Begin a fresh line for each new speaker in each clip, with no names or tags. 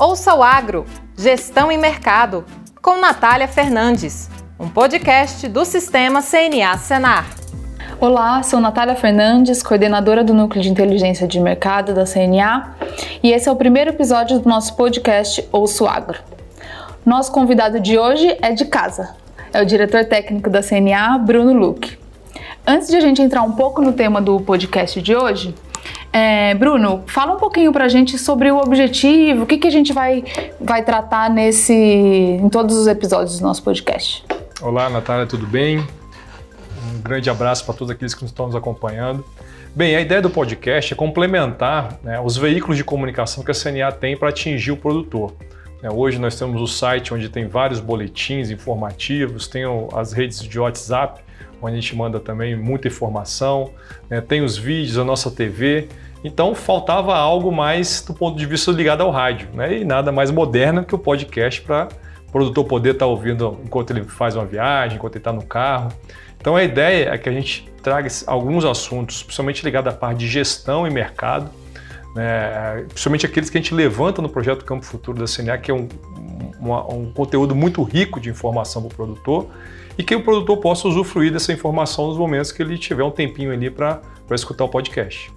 Ouça o Agro, Gestão e Mercado, com Natália Fernandes, um podcast do Sistema CNA Senar.
Olá, sou Natália Fernandes, coordenadora do Núcleo de Inteligência de Mercado da CNA, e esse é o primeiro episódio do nosso podcast Ouço Agro. Nosso convidado de hoje é de casa, é o diretor técnico da CNA, Bruno Luque. Antes de a gente entrar um pouco no tema do podcast de hoje, é, Bruno, fala um pouquinho para a gente sobre o objetivo, o que, que a gente vai, vai tratar nesse, em todos os episódios do nosso podcast.
Olá, Natália, tudo bem? Um grande abraço para todos aqueles que estão nos acompanhando. Bem, a ideia do podcast é complementar né, os veículos de comunicação que a CNA tem para atingir o produtor. É, hoje nós temos o site onde tem vários boletins informativos, tem as redes de WhatsApp, onde a gente manda também muita informação, né? tem os vídeos, a nossa TV. Então faltava algo mais do ponto de vista ligado ao rádio, né? e nada mais moderno que o podcast para o produtor poder estar tá ouvindo enquanto ele faz uma viagem, enquanto ele está no carro. Então a ideia é que a gente traga alguns assuntos, principalmente ligados à parte de gestão e mercado, né? principalmente aqueles que a gente levanta no projeto Campo Futuro da CNA, que é um, um, um conteúdo muito rico de informação para o produtor, e que o produtor possa usufruir dessa informação nos momentos que ele tiver um tempinho ali para escutar o podcast.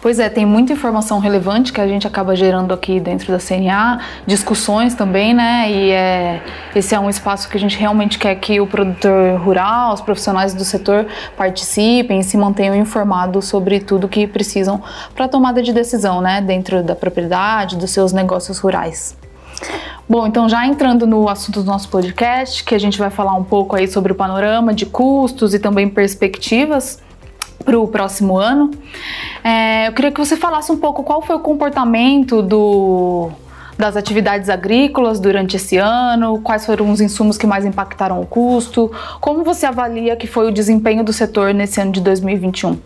Pois é, tem muita informação relevante que a gente acaba gerando aqui dentro da CNA, discussões também, né? E é, esse é um espaço que a gente realmente quer que o produtor rural, os profissionais do setor participem e se mantenham informados sobre tudo que precisam para tomada de decisão, né? Dentro da propriedade, dos seus negócios rurais. Bom, então já entrando no assunto do nosso podcast, que a gente vai falar um pouco aí sobre o panorama de custos e também perspectivas para o próximo ano. É, eu queria que você falasse um pouco qual foi o comportamento do, das atividades agrícolas durante esse ano, quais foram os insumos que mais impactaram o custo, como você avalia que foi o desempenho do setor nesse ano de 2021?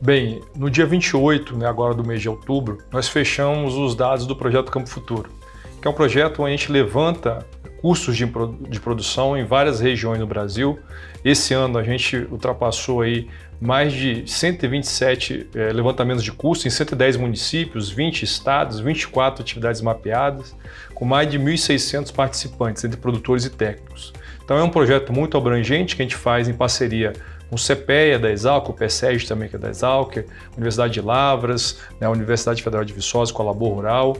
Bem, no dia 28, né, agora do mês de outubro, nós fechamos os dados do projeto Campo Futuro, que é um projeto onde a gente levanta custos de, de produção em várias regiões do Brasil. Esse ano a gente ultrapassou aí mais de 127 é, levantamentos de custos em 110 municípios, 20 estados, 24 atividades mapeadas, com mais de 1.600 participantes, entre produtores e técnicos. Então é um projeto muito abrangente que a gente faz em parceria com o CPEA da Exalc, o PSEG também que é da Exalc, Universidade de Lavras, né, a Universidade Federal de Viçosa com a Labor Rural,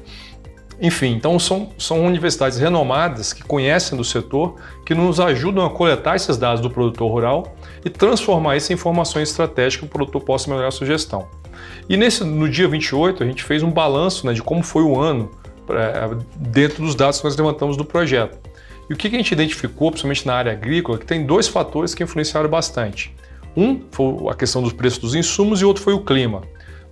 enfim, então são, são universidades renomadas que conhecem do setor, que nos ajudam a coletar esses dados do produtor rural e transformar isso em informações estratégicas para o produtor possa melhorar a sua gestão. E nesse, no dia 28 a gente fez um balanço né, de como foi o ano pra, dentro dos dados que nós levantamos do projeto. E o que a gente identificou, principalmente na área agrícola, que tem dois fatores que influenciaram bastante. Um foi a questão dos preços dos insumos e outro foi o clima.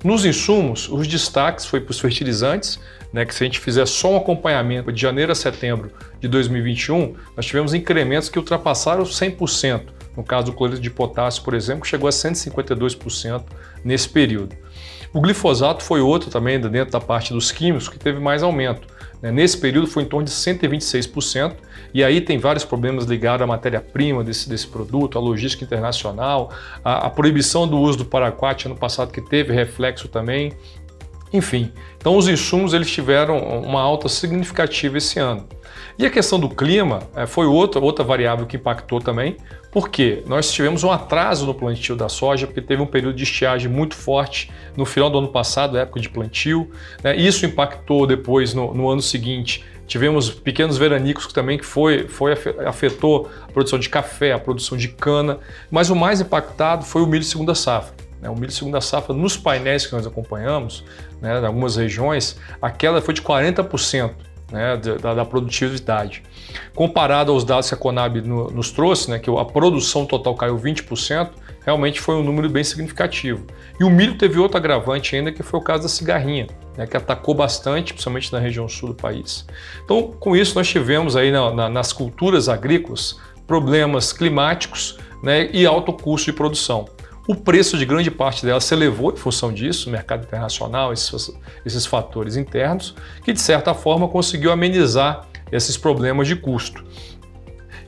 Nos insumos, os destaques foi para os fertilizantes, né, que se a gente fizer só um acompanhamento de janeiro a setembro de 2021, nós tivemos incrementos que ultrapassaram 100%. No caso do cloreto de potássio, por exemplo, que chegou a 152% nesse período. O glifosato foi outro também dentro da parte dos químicos que teve mais aumento. Né. Nesse período foi em torno de 126%, e aí tem vários problemas ligados à matéria-prima desse, desse produto, à logística internacional, a proibição do uso do paraquat ano passado que teve reflexo também, enfim, então os insumos eles tiveram uma alta significativa esse ano. E a questão do clima é, foi outra, outra variável que impactou também, porque nós tivemos um atraso no plantio da soja, porque teve um período de estiagem muito forte no final do ano passado, época de plantio. Né? Isso impactou depois no, no, ano seguinte. Tivemos pequenos veranicos que também que foi, foi afetou a produção de café, a produção de cana, mas o mais impactado foi o milho segunda safra. Né? O milho segunda safra, nos painéis que nós acompanhamos, né, em algumas regiões, a queda foi de 40% né, da, da, produtividade. Comparado aos dados que a Conab no, nos trouxe, né, que a produção total caiu 20%, realmente foi um número bem significativo. E o milho teve outro agravante ainda, que foi o caso da cigarrinha, né, que atacou bastante, principalmente na região sul do país. Então, com isso, nós tivemos aí na, na, nas culturas agrícolas problemas climáticos né, e alto custo de produção. O preço de grande parte dela se elevou em função disso, mercado internacional, esses, esses fatores internos, que de certa forma conseguiu amenizar esses problemas de custo.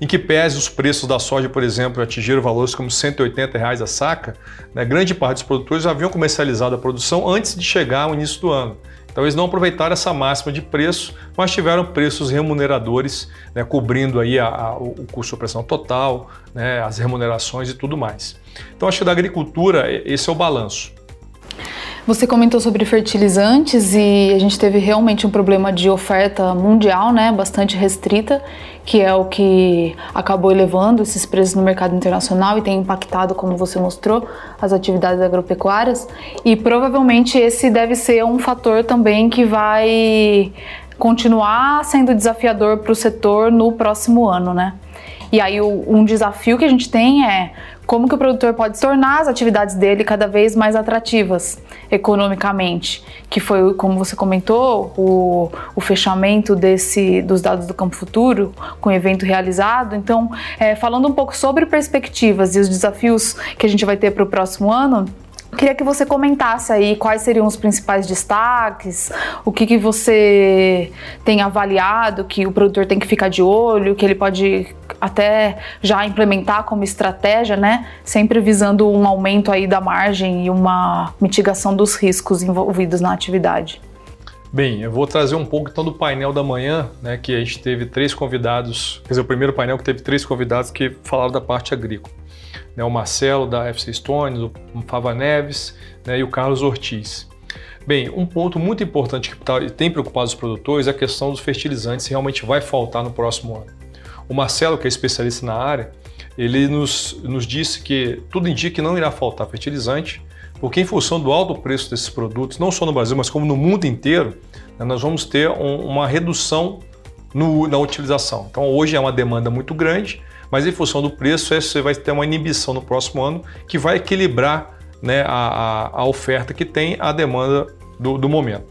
Em que pese os preços da soja, por exemplo, atingiram valores como 180 reais a saca, né, grande parte dos produtores haviam comercializado a produção antes de chegar ao início do ano. Talvez não aproveitaram essa máxima de preço, mas tiveram preços remuneradores, né, cobrindo aí a, a, o custo de operação total, né, as remunerações e tudo mais. Então acho que da agricultura esse é o balanço.
Você comentou sobre fertilizantes e a gente teve realmente um problema de oferta mundial, né, bastante restrita, que é o que acabou elevando esses preços no mercado internacional e tem impactado, como você mostrou, as atividades agropecuárias. E provavelmente esse deve ser um fator também que vai continuar sendo desafiador para o setor no próximo ano, né? E aí um desafio que a gente tem é como que o produtor pode tornar as atividades dele cada vez mais atrativas economicamente, que foi, como você comentou, o, o fechamento desse, dos dados do Campo Futuro com o evento realizado. Então, é, falando um pouco sobre perspectivas e os desafios que a gente vai ter para o próximo ano, Queria que você comentasse aí quais seriam os principais destaques, o que, que você tem avaliado, que o produtor tem que ficar de olho, que ele pode até já implementar como estratégia, né? Sempre visando um aumento aí da margem e uma mitigação dos riscos envolvidos na atividade.
Bem, eu vou trazer um pouco então do painel da manhã, né, que a gente teve três convidados, quer dizer, o primeiro painel que teve três convidados que falaram da parte agrícola né, o Marcelo da FC Stones, o Fava Neves né, e o Carlos Ortiz. Bem, um ponto muito importante que tá, tem preocupado os produtores é a questão dos fertilizantes, se realmente vai faltar no próximo ano. O Marcelo, que é especialista na área, ele nos, nos disse que tudo indica que não irá faltar fertilizante, porque em função do alto preço desses produtos, não só no Brasil, mas como no mundo inteiro, né, nós vamos ter um, uma redução no, na utilização. Então hoje é uma demanda muito grande, mas em função do preço, você vai ter uma inibição no próximo ano que vai equilibrar né, a, a, oferta que tem a demanda do, do momento.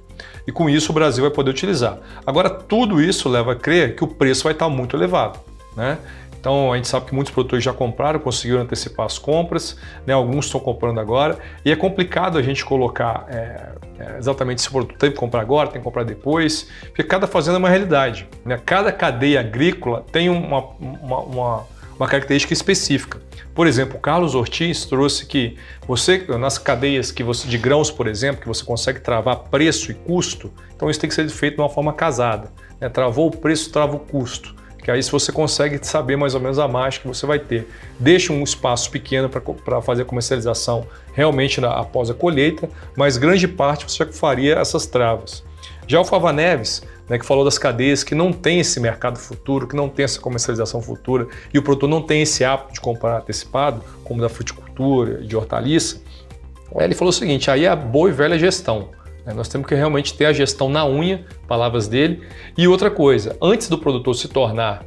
E com isso o Brasil vai poder utilizar. Agora, tudo isso leva a crer que o preço vai estar muito elevado. Né? Então a gente sabe que muitos produtores já compraram, conseguiram antecipar as compras, né? alguns estão comprando agora, e é complicado a gente colocar é, é, exatamente se o produto tem que comprar agora, tem que comprar depois, porque cada fazenda é uma realidade. Né? Cada cadeia agrícola tem uma, uma, uma, uma característica específica. Por exemplo, o Carlos Ortiz trouxe que você, nas cadeias que você, de grãos, por exemplo, que você consegue travar preço e custo, então isso tem que ser feito de uma forma casada. Né? Travou o preço, trava o custo que aí se você consegue saber mais ou menos a margem que você vai ter. Deixa um espaço pequeno para fazer a comercialização realmente na, após a colheita, mas grande parte você já faria essas travas. Já o Fava Neves, né, que falou das cadeias que não tem esse mercado futuro, que não tem essa comercialização futura e o produtor não tem esse hábito de comprar antecipado, como da fruticultura e de hortaliça, ele falou o seguinte: aí é a boa e velha gestão. Né? Nós temos que realmente ter a gestão na unha, palavras dele. E outra coisa, antes do produtor se tornar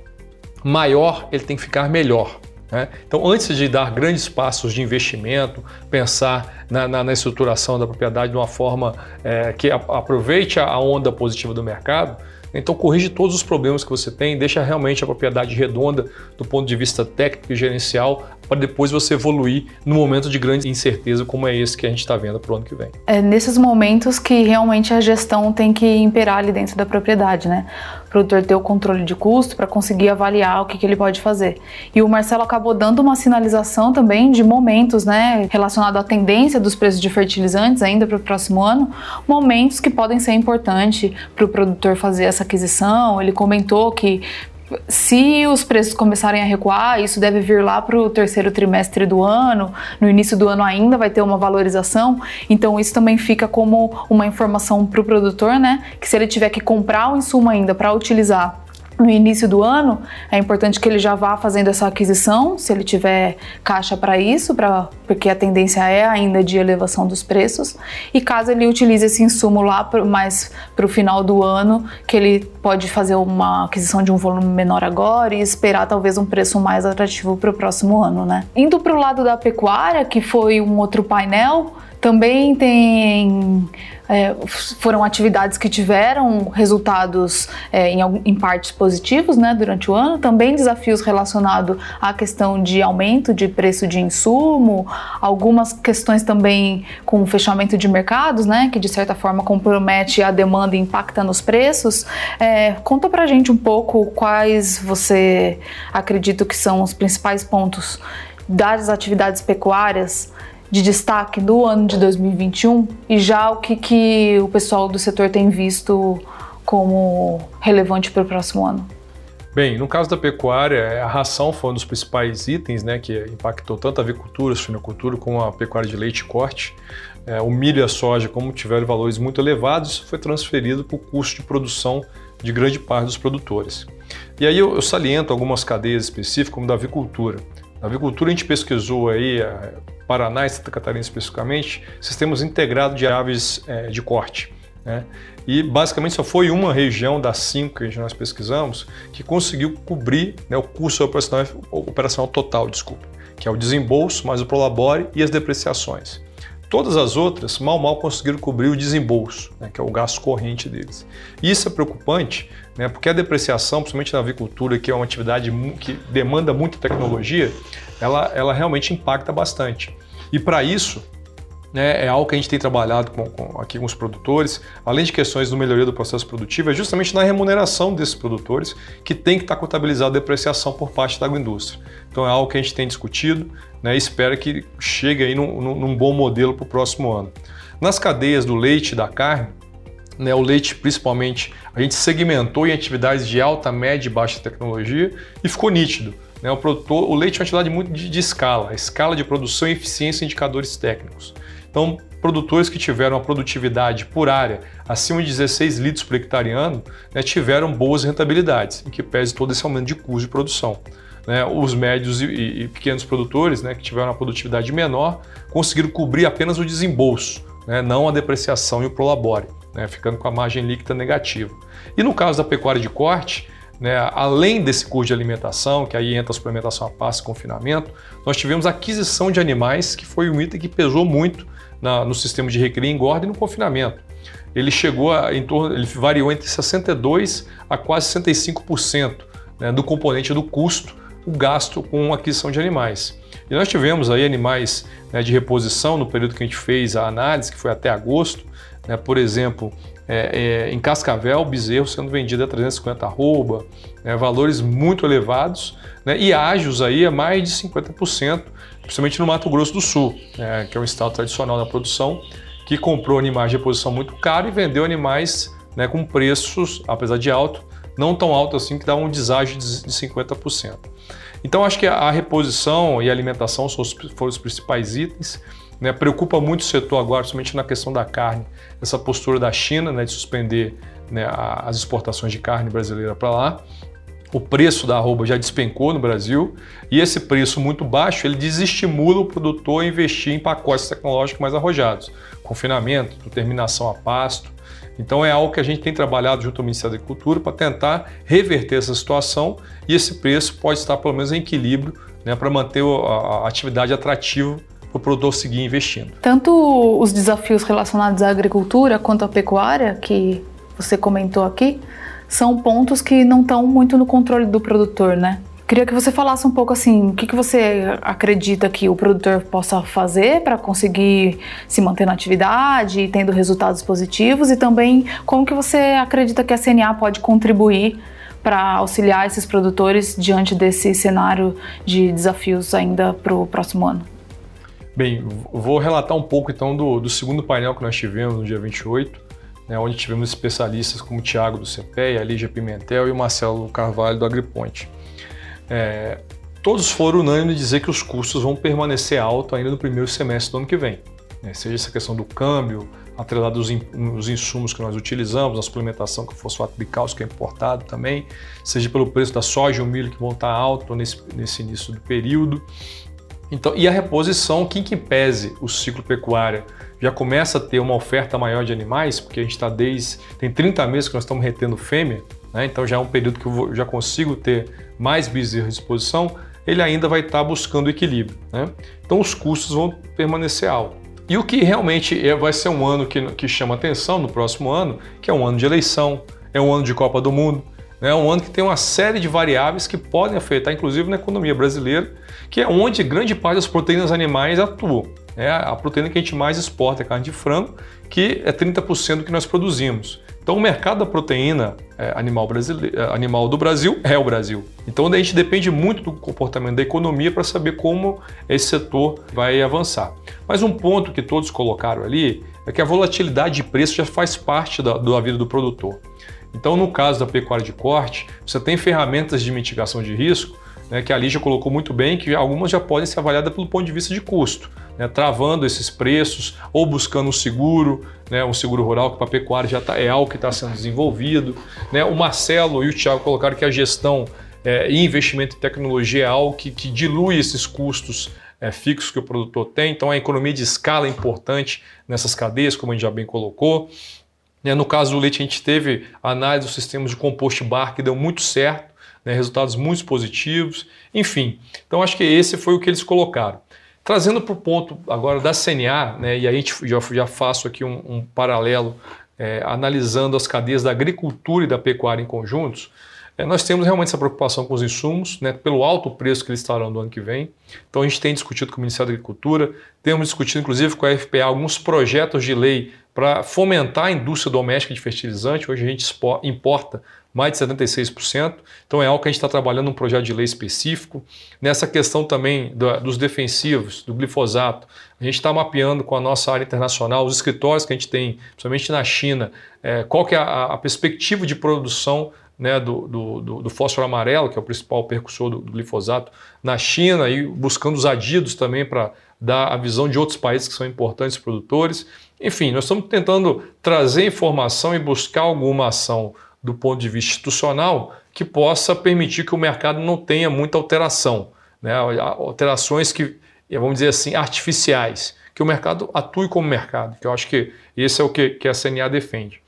maior, ele tem que ficar melhor. Né? Então, antes de dar grandes passos de investimento, pensar na, na, na estruturação da propriedade de uma forma é, que aproveite a onda positiva do mercado, então corrige todos os problemas que você tem, deixa realmente a propriedade redonda do ponto de vista técnico e gerencial, para depois você evoluir no momento de grande incerteza como é esse que a gente está vendo para o ano que vem.
É nesses momentos que realmente a gestão tem que imperar ali dentro da propriedade, né? O produtor ter o controle de custo para conseguir avaliar o que, que, ele pode fazer. E o Marcelo acabou dando uma sinalização também de momentos, né, relacionado à tendência dos preços de fertilizantes ainda para o próximo ano, momentos que podem ser importantes para o produtor fazer essa aquisição. Ele comentou que se os preços começarem a recuar, isso deve vir lá para o terceiro trimestre do ano, no início do ano ainda vai ter uma valorização, então isso também fica como uma informação para o produtor, né? Que se ele tiver que comprar o insumo ainda para utilizar no início do ano, é importante que ele já vá fazendo essa aquisição, se ele tiver caixa para isso, pra, porque a tendência é ainda de elevação dos preços. E caso ele utilize esse insumo lá pro, mais para o final do ano, que ele pode fazer uma aquisição de um volume menor agora e esperar talvez um preço mais atrativo para o próximo ano, né? Indo para o lado da pecuária, que foi um outro painel, também tem é, foram atividades que tiveram resultados é, em, em, partes positivos né, durante o ano, também desafios relacionados à questão de aumento de preço de insumo, algumas questões também com o fechamento de mercados, né, que de certa forma compromete a demanda e impacta nos preços. É, conta pra gente um pouco quais você acredita que são os principais pontos das atividades pecuárias de destaque do ano de 2021 e já o que, que o pessoal do setor tem visto como relevante para o próximo ano?
Bem, no caso da pecuária, a ração foi um dos principais itens né, que impactou tanto a avicultura, a suinocultura, como a pecuária de leite e corte. É, o milho e a soja, como tiveram valores muito elevados, isso foi transferido para o custo de produção de grande parte dos produtores. E aí eu, eu saliento algumas cadeias específicas, como da avicultura. Na avicultura a gente pesquisou aí, Paraná e Santa Catarina especificamente, sistemas integrados de aves é, de corte. Né? E basicamente só foi uma região das cinco que nós pesquisamos que conseguiu cobrir né, o custo operacional, operacional total, desculpa, que é o desembolso mais o prolabore e as depreciações. Todas as outras mal mal conseguiram cobrir o desembolso, né, que é o gasto corrente deles. Isso é preocupante, né, porque a depreciação, principalmente na avicultura, que é uma atividade que demanda muita tecnologia, ela, ela realmente impacta bastante. E para isso, né, é algo que a gente tem trabalhado com, com, aqui com os produtores, além de questões do melhoria do processo produtivo, é justamente na remuneração desses produtores que tem que estar contabilizada a depreciação por parte da agroindústria. Então é algo que a gente tem discutido né, e espera que chegue aí num, num bom modelo para o próximo ano. Nas cadeias do leite e da carne, né, o leite principalmente, a gente segmentou em atividades de alta, média e baixa tecnologia e ficou nítido. Né, o, produtor, o leite é uma atividade muito de, de escala, escala de produção, eficiência e indicadores técnicos. Então, produtores que tiveram a produtividade por área acima de 16 litros por hectare ano né, tiveram boas rentabilidades, em que pese todo esse aumento de custo de produção. Né, os médios e, e, pequenos produtores né, que tiveram uma produtividade menor conseguiram cobrir apenas o desembolso, né, não a depreciação e o prolabore, né, ficando com a margem líquida negativa. E no caso da pecuária de corte, né, além desse custo de alimentação, que aí entra a suplementação a passe e confinamento, nós tivemos aquisição de animais, que foi um item que pesou muito na, no sistema de recria, engorda e no confinamento. Ele chegou a, em torno, ele variou entre 62 a quase 65% né, do componente do custo, o gasto com aquisição de animais. E nós tivemos aí animais né, de reposição no período que a gente fez a análise, que foi até agosto, né, por exemplo, é, é, em Cascavel, bezerro sendo vendido a 350 arroba, né, valores muito elevados, né, e ágios aí a mais de 50%, principalmente no Mato Grosso do Sul, né, que é um estado tradicional na produção, que comprou animais de reposição muito caro e vendeu animais né, com preços, apesar de alto, não tão alto assim, que dá um deságio de 50%. Então acho que a reposição e a alimentação foram os principais itens. Né, preocupa muito o setor agora, principalmente na questão da carne, essa postura da China né, de suspender né, as exportações de carne brasileira para lá. O preço da arroba já despencou no Brasil e esse preço muito baixo ele desestimula o produtor a investir em pacotes tecnológicos mais arrojados, confinamento, terminação a pasto. Então é algo que a gente tem trabalhado junto ao Ministério da Agricultura para tentar reverter essa situação e esse preço pode estar pelo menos em equilíbrio né, para manter a atividade atrativa para o produtor seguir investindo.
Tanto os desafios relacionados à agricultura quanto à pecuária, que você comentou aqui, são pontos que não estão muito no controle do produtor, né? Queria que você falasse um pouco assim, o que, que você acredita que o produtor possa fazer para conseguir se manter na atividade tendo resultados positivos e também como que você acredita que a CNA pode contribuir para auxiliar esses produtores diante desse cenário de desafios ainda para o próximo ano?
Bem, vou relatar um pouco então do, do, segundo painel que nós tivemos no dia 28, né, onde tivemos especialistas como o Tiago do CPE, a Lígia Pimentel e o Marcelo Carvalho do AgriPonte. É, todos foram unânimes de dizer que os custos vão permanecer altos ainda no primeiro semestre do ano que vem. Né, seja essa questão do câmbio, atrelado aos insumos que nós utilizamos, a suplementação com fosfato bicálcio que é importado também, seja pelo preço da soja e o milho que vão estar alto nesse, nesse início do período, então, e a reposição, quem que pese o ciclo pecuário já começa a ter uma oferta maior de animais, porque a gente está desde. tem 30 meses que nós estamos retendo fêmea, né? então já é um período que eu já consigo ter mais bezerros à disposição, ele ainda vai estar tá buscando equilíbrio. Né? Então os custos vão permanecer altos. E o que realmente é, vai ser um ano que, que chama atenção no próximo ano, que é um ano de eleição, é um ano de Copa do Mundo, é um ano que tem uma série de variáveis que podem afetar, inclusive, na economia brasileira, que é onde grande parte das proteínas animais atuam. É a proteína que a gente mais exporta é a carne de frango, que é 30% do que nós produzimos. Então, o mercado da proteína é, animal, é, animal do Brasil é o Brasil. Então, a gente depende muito do comportamento da economia para saber como esse setor vai avançar. Mas um ponto que todos colocaram ali é que a volatilidade de preço já faz parte da, da vida do produtor. Então, no caso da pecuária de corte, você tem ferramentas de mitigação de risco né, que a Lígia colocou muito bem, que algumas já podem ser avaliadas pelo ponto de vista de custo, né, travando esses preços ou buscando um seguro, né, um seguro rural que para a pecuária já tá, é algo que está sendo desenvolvido. Né. O Marcelo e o Tiago colocaram que a gestão é, e investimento em tecnologia é algo que, que dilui esses custos é, fixos que o produtor tem, então a economia de escala é importante nessas cadeias, como a gente já bem colocou. Né, no caso do leite, a gente teve análise dos sistemas de compost bar que deu muito certo né, resultados muito positivos, enfim. Então acho que esse foi o que eles colocaram. Trazendo para o ponto agora da CNA, né, e a gente já, já faço aqui um, um paralelo é, analisando as cadeias da agricultura e da pecuária em conjuntos, é, nós temos realmente essa preocupação com os insumos, né, pelo alto preço que eles estarão no ano que vem. Então a gente tem discutido com o Ministério da Agricultura, temos discutido inclusive com a FPA alguns projetos de lei para fomentar a indústria doméstica de fertilizante. Hoje a gente importa mais de 76%. Então é algo que a gente está trabalhando um projeto de lei específico. Nessa questão também do, dos defensivos, do glifosato, a gente está mapeando com a nossa área internacional, os escritórios que a gente tem, principalmente na China, é, qual que é a, a perspectiva de produção né, do, do, do, fósforo amarelo, que é o principal percussor do, do glifosato, na China e buscando os adidos também para dar a visão de outros países que são importantes produtores. Enfim, nós estamos tentando trazer informação e buscar alguma ação do ponto de vista institucional que possa permitir que o mercado não tenha muita alteração, né? alterações que, vamos dizer assim, artificiais, que o mercado atue como mercado, que eu acho que esse é o que, que a CNA defende.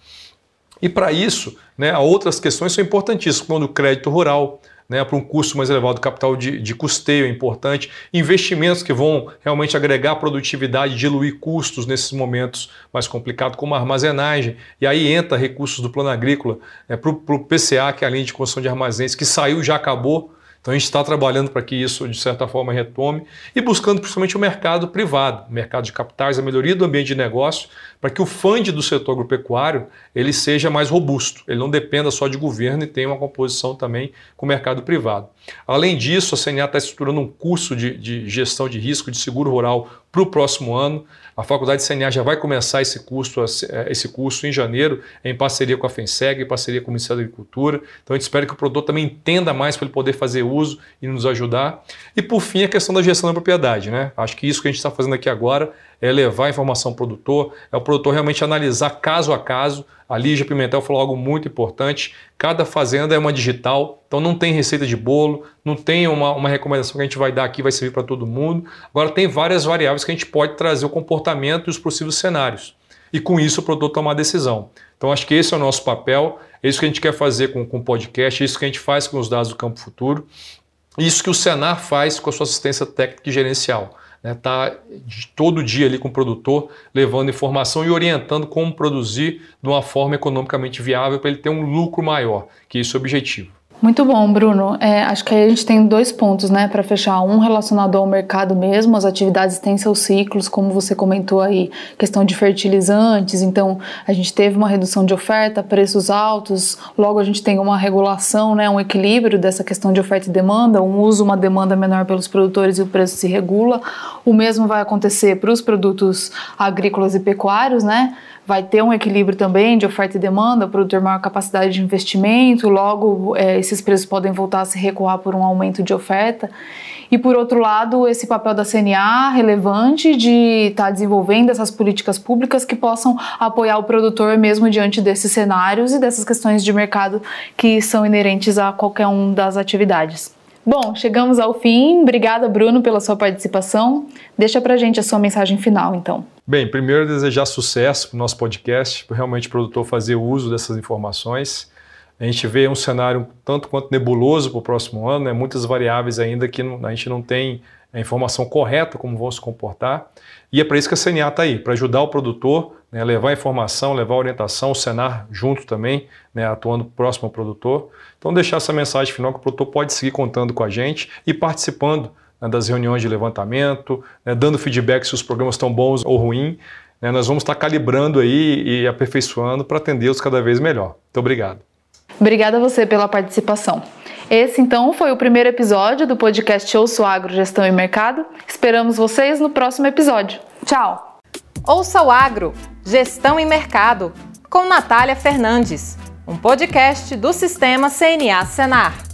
E para isso, né, outras questões são importantíssimas, como o crédito rural, né, para um custo mais elevado, capital de, de custeio é importante, investimentos que vão realmente agregar produtividade, diluir custos nesses momentos mais complicados, como a armazenagem. E aí entra recursos do plano agrícola é, para o PCA, que é a linha de construção de armazéns, que saiu já acabou, então a gente está trabalhando para que isso, de certa forma, retome e buscando principalmente o mercado privado, o mercado de capitais, a melhoria do ambiente de negócio, para que o fund do setor agropecuário ele seja mais robusto, ele não dependa só de governo e tenha uma composição também com o mercado privado. Além disso, a CNA está estruturando um curso de, de gestão de risco de seguro rural para o próximo ano. A Faculdade de CNA já vai começar esse curso, esse curso em janeiro, em parceria com a FENSEG, em parceria com o Ministério da Agricultura. Então a gente espera que o produtor também entenda mais para ele poder fazer uso e nos ajudar. E por fim, a questão da gestão da propriedade. Né? Acho que isso que a gente está fazendo aqui agora é levar a informação ao produtor, é o produtor realmente analisar caso a caso. A Lígia Pimentel falou algo muito importante: cada fazenda é uma digital, então não tem receita de bolo, não tem uma, uma recomendação que a gente vai dar aqui, vai servir para todo mundo. Agora, tem várias variáveis que a gente pode trazer o comportamento e os possíveis cenários. E com isso o produtor tomar decisão. Então, acho que esse é o nosso papel, é isso que a gente quer fazer com, com o podcast, é isso que a gente faz com os dados do Campo Futuro, isso que o Senar faz com a sua assistência técnica e gerencial né, tá todo dia ali com o produtor, levando informação e orientando como produzir de uma forma economicamente viável para ele ter um lucro maior, que é esse o objetivo.
Muito bom, Bruno. É, acho que aí a gente tem dois pontos, né, para fechar. Um relacionado ao mercado mesmo, as atividades têm seus ciclos, como você comentou aí, questão de fertilizantes. Então, a gente teve uma redução de oferta, preços altos. Logo, a gente tem uma regulação, né, um equilíbrio dessa questão de oferta e demanda. Um uso, uma demanda menor pelos produtores e o preço se regula. O mesmo vai acontecer para os produtos agrícolas e pecuários, né? Vai ter um equilíbrio também de oferta e demanda, o produtor maior capacidade de investimento, logo é, esses preços podem voltar a se recuar por um aumento de oferta. E por outro lado, esse papel da CNA relevante de estar tá desenvolvendo essas políticas públicas que possam apoiar o produtor mesmo diante desses cenários e dessas questões de mercado que são inerentes a qualquer um das atividades. Bom, chegamos ao fim. Obrigada, Bruno, pela sua participação. Deixa pra gente a sua mensagem final, então.
Bem, primeiro desejar sucesso para o nosso podcast, para realmente o produtor fazer uso dessas informações. A gente vê um cenário tanto quanto nebuloso para o próximo ano, né? muitas variáveis ainda que a gente não tem a informação correta como vão se comportar. E é para isso que a CNA está aí, para ajudar o produtor, né, levar informação, levar orientação, o Senar junto também, né, atuando próximo ao produtor. Então deixar essa mensagem final que o produtor pode seguir contando com a gente e participando né, das reuniões de levantamento, né, dando feedback se os programas estão bons ou ruins. né, nós vamos estar calibrando aí e aperfeiçoando para atendê-los cada vez melhor. Muito obrigado.
Obrigada a você pela participação. Esse então foi o primeiro episódio do podcast Ouço Agro, Gestão e Mercado. Esperamos vocês no próximo episódio. Tchau!
Ouça o Agro, Gestão e Mercado, com Natália Fernandes, um podcast do Sistema CNA Senar.